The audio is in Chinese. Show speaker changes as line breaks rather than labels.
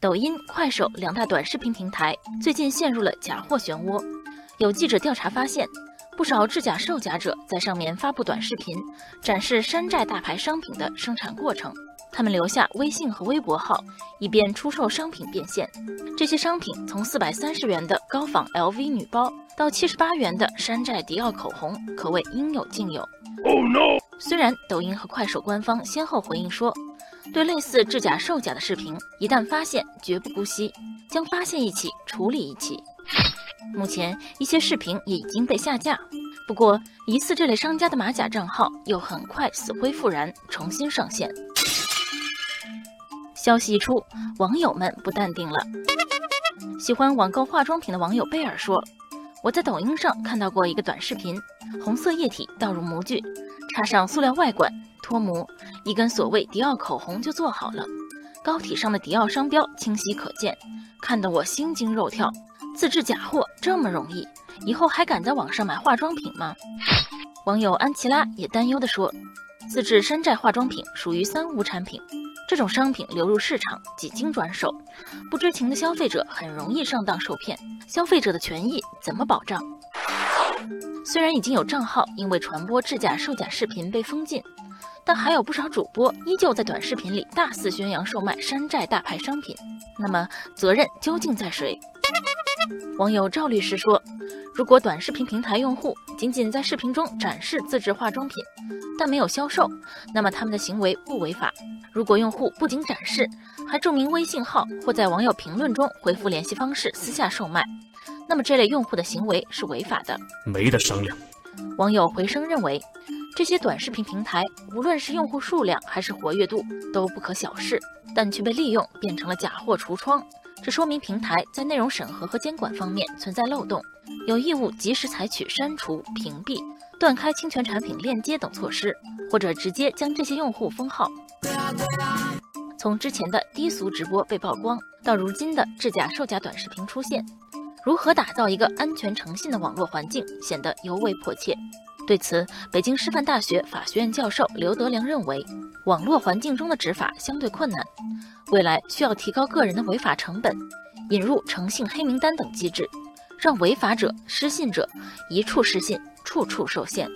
抖音、快手两大短视频平台最近陷入了假货漩涡。有记者调查发现，不少制假售假者在上面发布短视频，展示山寨大牌商品的生产过程。他们留下微信和微博号，以便出售商品变现。这些商品从四百三十元的高仿 LV 女包到七十八元的山寨迪奥口红，可谓应有尽有。Oh no！虽然抖音和快手官方先后回应说。对类似制假售假的视频，一旦发现，绝不姑息，将发现一起处理一起。目前，一些视频也已经被下架，不过疑似这类商家的马甲账号又很快死灰复燃，重新上线。消息一出，网友们不淡定了。喜欢网购化妆品的网友贝尔说：“我在抖音上看到过一个短视频，红色液体倒入模具，插上塑料外管。”脱模，一根所谓迪奥口红就做好了，膏体上的迪奥商标清晰可见，看得我心惊肉跳。自制假货这么容易，以后还敢在网上买化妆品吗？网友安琪拉也担忧地说：“自制山寨化妆品属于三无产品，这种商品流入市场几经转手，不知情的消费者很容易上当受骗，消费者的权益怎么保障？”虽然已经有账号因为传播制假售假视频被封禁。但还有不少主播依旧在短视频里大肆宣扬售卖山寨大牌商品，那么责任究竟在谁？网友赵律师说：“如果短视频平台用户仅仅在视频中展示自制化妆品，但没有销售，那么他们的行为不违法；如果用户不仅展示，还注明微信号或在网友评论中回复联系方式私下售卖，那么这类用户的行为是违法的，
没得商量。”
网友回声认为。这些短视频平台，无论是用户数量还是活跃度，都不可小视，但却被利用变成了假货橱窗。这说明平台在内容审核和监管方面存在漏洞，有义务及时采取删除、屏蔽、断开侵权产品链接等措施，或者直接将这些用户封号。从之前的低俗直播被曝光，到如今的制假售假短视频出现，如何打造一个安全诚信的网络环境，显得尤为迫切。对此，北京师范大学法学院教授刘德良认为，网络环境中的执法相对困难，未来需要提高个人的违法成本，引入诚信黑名单等机制，让违法者、失信者一处失信，处处受限。